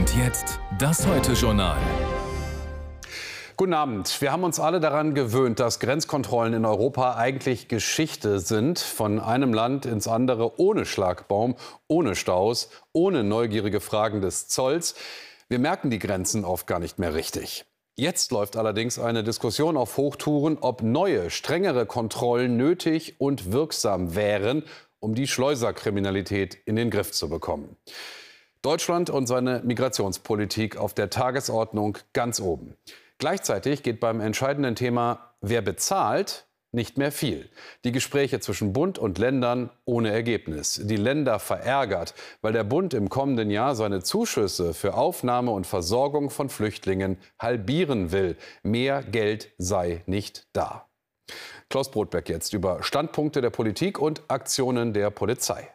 Und jetzt das Heute-Journal. Guten Abend. Wir haben uns alle daran gewöhnt, dass Grenzkontrollen in Europa eigentlich Geschichte sind. Von einem Land ins andere ohne Schlagbaum, ohne Staus, ohne neugierige Fragen des Zolls. Wir merken die Grenzen oft gar nicht mehr richtig. Jetzt läuft allerdings eine Diskussion auf Hochtouren, ob neue, strengere Kontrollen nötig und wirksam wären, um die Schleuserkriminalität in den Griff zu bekommen. Deutschland und seine Migrationspolitik auf der Tagesordnung ganz oben. Gleichzeitig geht beim entscheidenden Thema, wer bezahlt, nicht mehr viel. Die Gespräche zwischen Bund und Ländern ohne Ergebnis. Die Länder verärgert, weil der Bund im kommenden Jahr seine Zuschüsse für Aufnahme und Versorgung von Flüchtlingen halbieren will. Mehr Geld sei nicht da. Klaus Brotberg jetzt über Standpunkte der Politik und Aktionen der Polizei.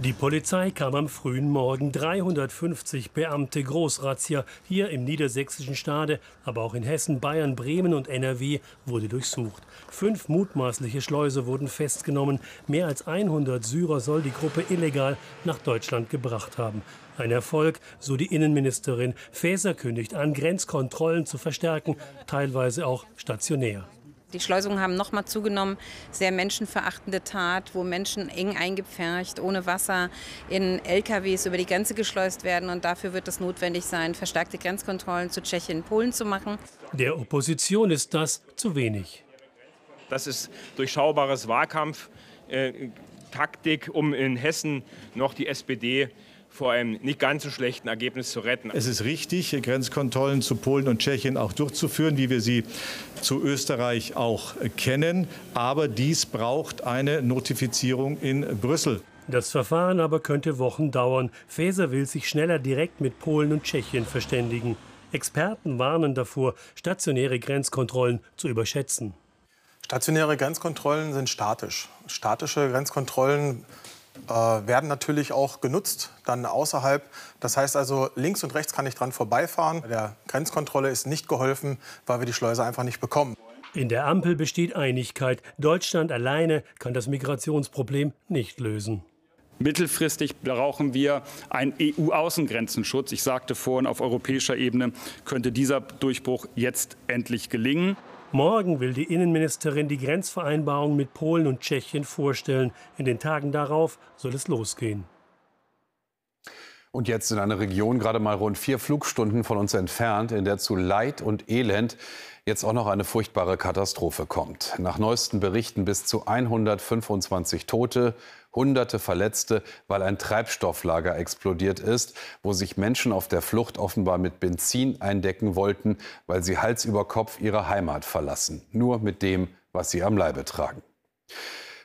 Die Polizei kam am frühen Morgen 350 Beamte Großrazzia hier im niedersächsischen Stade, aber auch in Hessen, Bayern, Bremen und NRW wurde durchsucht. Fünf mutmaßliche Schleuse wurden festgenommen. Mehr als 100 Syrer soll die Gruppe illegal nach Deutschland gebracht haben. Ein Erfolg, so die Innenministerin. Faeser kündigt an, Grenzkontrollen zu verstärken, teilweise auch stationär. Die Schleusungen haben nochmal zugenommen. Sehr menschenverachtende Tat, wo Menschen eng eingepfercht, ohne Wasser, in LKWs über die Grenze geschleust werden. Und dafür wird es notwendig sein, verstärkte Grenzkontrollen zu Tschechien und Polen zu machen. Der Opposition ist das zu wenig. Das ist durchschaubares Wahlkampftaktik, um in Hessen noch die SPD vor einem nicht ganz so schlechten Ergebnis zu retten. Es ist richtig, Grenzkontrollen zu Polen und Tschechien auch durchzuführen, wie wir sie zu Österreich auch kennen. Aber dies braucht eine Notifizierung in Brüssel. Das Verfahren aber könnte Wochen dauern. Faeser will sich schneller direkt mit Polen und Tschechien verständigen. Experten warnen davor, stationäre Grenzkontrollen zu überschätzen. Stationäre Grenzkontrollen sind statisch. Statische Grenzkontrollen äh, werden natürlich auch genutzt, dann außerhalb. Das heißt also, links und rechts kann ich dran vorbeifahren. Der Grenzkontrolle ist nicht geholfen, weil wir die Schleuse einfach nicht bekommen. In der Ampel besteht Einigkeit. Deutschland alleine kann das Migrationsproblem nicht lösen. Mittelfristig brauchen wir einen EU-Außengrenzenschutz. Ich sagte vorhin, auf europäischer Ebene könnte dieser Durchbruch jetzt endlich gelingen. Morgen will die Innenministerin die Grenzvereinbarung mit Polen und Tschechien vorstellen. In den Tagen darauf soll es losgehen. Und jetzt in einer Region gerade mal rund vier Flugstunden von uns entfernt, in der zu Leid und Elend jetzt auch noch eine furchtbare Katastrophe kommt. Nach neuesten Berichten bis zu 125 Tote, Hunderte Verletzte, weil ein Treibstofflager explodiert ist, wo sich Menschen auf der Flucht offenbar mit Benzin eindecken wollten, weil sie Hals über Kopf ihre Heimat verlassen. Nur mit dem, was sie am Leibe tragen.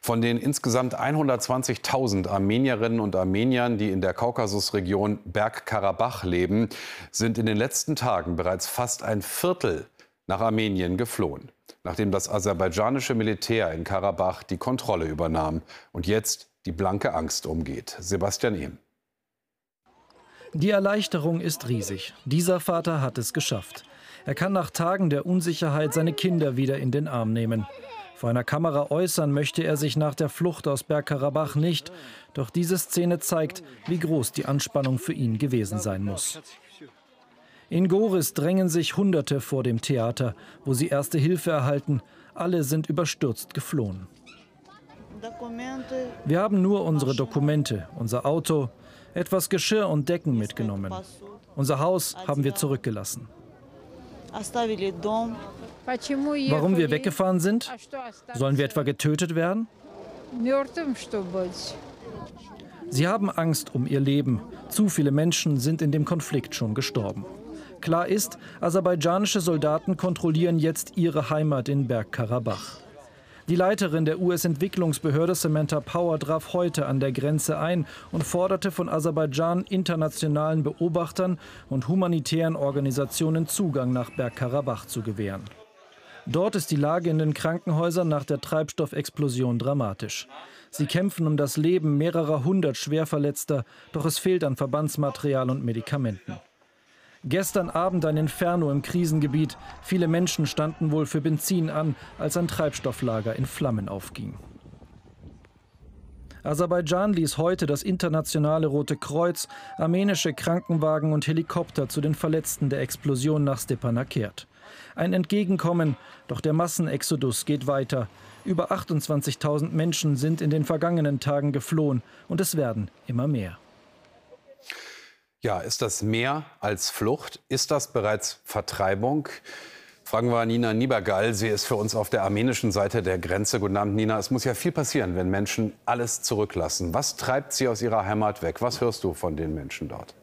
Von den insgesamt 120.000 Armenierinnen und Armeniern, die in der Kaukasusregion Bergkarabach leben, sind in den letzten Tagen bereits fast ein Viertel nach Armenien geflohen, nachdem das aserbaidschanische Militär in Karabach die Kontrolle übernahm und jetzt die blanke Angst umgeht. Sebastian Ehm. Die Erleichterung ist riesig. Dieser Vater hat es geschafft. Er kann nach Tagen der Unsicherheit seine Kinder wieder in den Arm nehmen. Vor einer Kamera äußern möchte er sich nach der Flucht aus Bergkarabach nicht. Doch diese Szene zeigt, wie groß die Anspannung für ihn gewesen sein muss. In Goris drängen sich Hunderte vor dem Theater, wo sie erste Hilfe erhalten. Alle sind überstürzt geflohen. Wir haben nur unsere Dokumente, unser Auto, etwas Geschirr und Decken mitgenommen. Unser Haus haben wir zurückgelassen. Warum wir weggefahren sind? Sollen wir etwa getötet werden? Sie haben Angst um ihr Leben. Zu viele Menschen sind in dem Konflikt schon gestorben. Klar ist, aserbaidschanische Soldaten kontrollieren jetzt ihre Heimat in Bergkarabach. Die Leiterin der US-Entwicklungsbehörde Samantha Power traf heute an der Grenze ein und forderte von Aserbaidschan internationalen Beobachtern und humanitären Organisationen Zugang nach Bergkarabach zu gewähren. Dort ist die Lage in den Krankenhäusern nach der Treibstoffexplosion dramatisch. Sie kämpfen um das Leben mehrerer hundert Schwerverletzter, doch es fehlt an Verbandsmaterial und Medikamenten. Gestern Abend ein Inferno im Krisengebiet. Viele Menschen standen wohl für Benzin an, als ein Treibstofflager in Flammen aufging. Aserbaidschan ließ heute das internationale Rote Kreuz, armenische Krankenwagen und Helikopter zu den Verletzten der Explosion nach Stepanakert. Ein Entgegenkommen, doch der Massenexodus geht weiter. Über 28.000 Menschen sind in den vergangenen Tagen geflohen und es werden immer mehr. Ja, ist das mehr als Flucht? Ist das bereits Vertreibung? Fragen wir Nina Niebergall. Sie ist für uns auf der armenischen Seite der Grenze. Guten Abend, Nina. Es muss ja viel passieren, wenn Menschen alles zurücklassen. Was treibt sie aus ihrer Heimat weg? Was hörst du von den Menschen dort?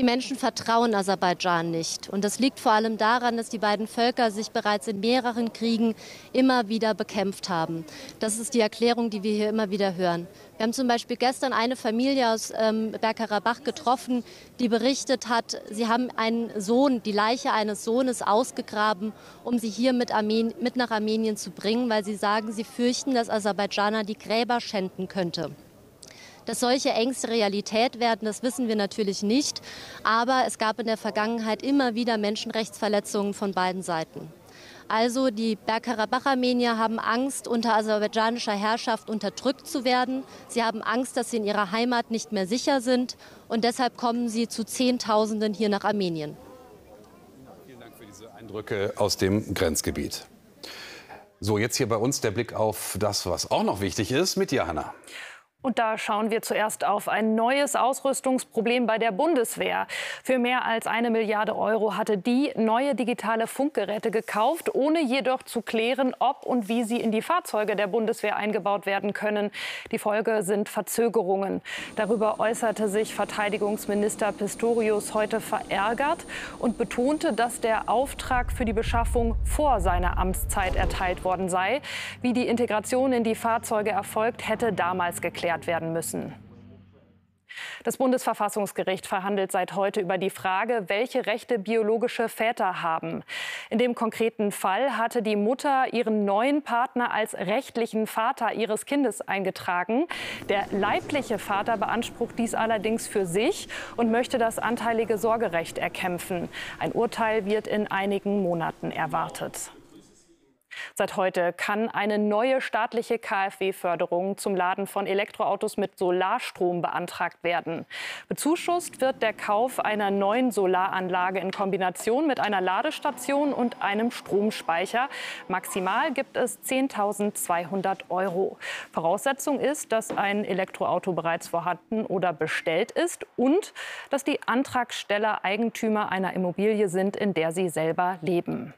Die Menschen vertrauen Aserbaidschan nicht. Und das liegt vor allem daran, dass die beiden Völker sich bereits in mehreren Kriegen immer wieder bekämpft haben. Das ist die Erklärung, die wir hier immer wieder hören. Wir haben zum Beispiel gestern eine Familie aus ähm, Bergkarabach getroffen, die berichtet hat, sie haben einen Sohn, die Leiche eines Sohnes ausgegraben, um sie hier mit, Armen mit nach Armenien zu bringen, weil sie sagen, sie fürchten, dass Aserbaidschaner die Gräber schänden könnte. Dass solche Ängste Realität werden, das wissen wir natürlich nicht. Aber es gab in der Vergangenheit immer wieder Menschenrechtsverletzungen von beiden Seiten. Also die Bergkarabach-Armenier haben Angst, unter aserbaidschanischer Herrschaft unterdrückt zu werden. Sie haben Angst, dass sie in ihrer Heimat nicht mehr sicher sind. Und deshalb kommen sie zu Zehntausenden hier nach Armenien. Vielen Dank für diese Eindrücke aus dem Grenzgebiet. So, jetzt hier bei uns der Blick auf das, was auch noch wichtig ist, mit Johanna. Und da schauen wir zuerst auf ein neues Ausrüstungsproblem bei der Bundeswehr. Für mehr als eine Milliarde Euro hatte die neue digitale Funkgeräte gekauft, ohne jedoch zu klären, ob und wie sie in die Fahrzeuge der Bundeswehr eingebaut werden können. Die Folge sind Verzögerungen. Darüber äußerte sich Verteidigungsminister Pistorius heute verärgert und betonte, dass der Auftrag für die Beschaffung vor seiner Amtszeit erteilt worden sei. Wie die Integration in die Fahrzeuge erfolgt, hätte damals geklärt geklärt werden müssen. Das Bundesverfassungsgericht verhandelt seit heute über die Frage, welche Rechte biologische Väter haben. In dem konkreten Fall hatte die Mutter ihren neuen Partner als rechtlichen Vater ihres Kindes eingetragen. Der leibliche Vater beansprucht dies allerdings für sich und möchte das anteilige Sorgerecht erkämpfen. Ein Urteil wird in einigen Monaten erwartet. Seit heute kann eine neue staatliche KfW-Förderung zum Laden von Elektroautos mit Solarstrom beantragt werden. Bezuschusst wird der Kauf einer neuen Solaranlage in Kombination mit einer Ladestation und einem Stromspeicher. Maximal gibt es 10.200 Euro. Voraussetzung ist, dass ein Elektroauto bereits vorhanden oder bestellt ist und dass die Antragsteller Eigentümer einer Immobilie sind, in der sie selber leben.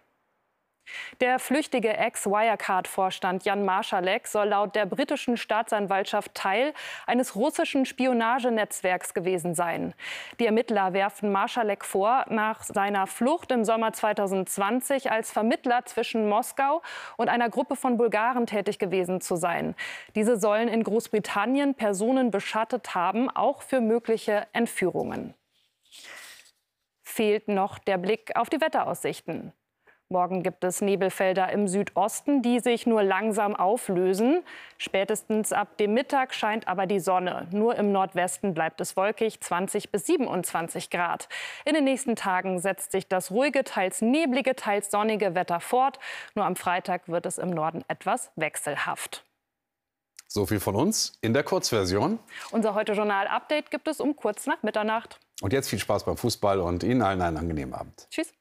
Der flüchtige Ex-Wirecard-Vorstand Jan Marschalek soll laut der britischen Staatsanwaltschaft Teil eines russischen Spionagenetzwerks gewesen sein. Die Ermittler werfen Marschalek vor, nach seiner Flucht im Sommer 2020 als Vermittler zwischen Moskau und einer Gruppe von Bulgaren tätig gewesen zu sein. Diese sollen in Großbritannien Personen beschattet haben, auch für mögliche Entführungen. Fehlt noch der Blick auf die Wetteraussichten. Morgen gibt es Nebelfelder im Südosten, die sich nur langsam auflösen. Spätestens ab dem Mittag scheint aber die Sonne. Nur im Nordwesten bleibt es wolkig, 20 bis 27 Grad. In den nächsten Tagen setzt sich das ruhige, teils neblige, teils sonnige Wetter fort. Nur am Freitag wird es im Norden etwas wechselhaft. So viel von uns in der Kurzversion. Unser Heute-Journal-Update gibt es um kurz nach Mitternacht. Und jetzt viel Spaß beim Fußball und Ihnen allen einen angenehmen Abend. Tschüss.